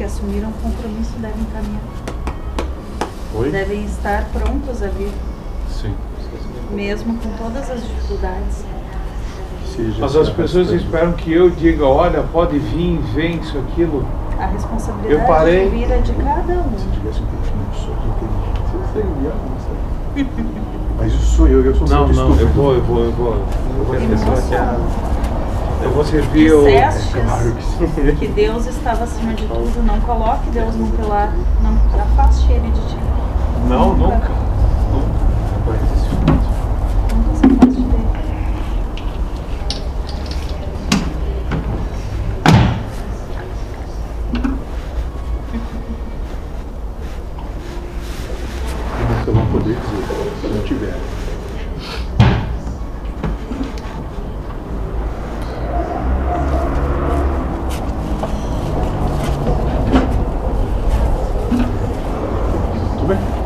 que assumiram o compromisso devem caminhar. Oi? Devem estar prontos a vir, Sim. mesmo com todas as dificuldades. Seja Mas as pessoas esperam que eu diga, olha, pode vir, vem, isso, aquilo. A responsabilidade Eu parei. de vir é de cada um. Se tivesse um pouquinho de seria, não sabe? Mas isso sou eu, eu sou Não, não, eu vou, eu vou, eu vou. Eu vou, eu vou, dissestes Claro que sim. que Deus estava acima de tudo. Não coloque Deus num pilar. Não afaste Ele de ti. Não, Nunca. nunca. Nunca se afaste dele. Eu nunca vou poder dizer, Tudo bem?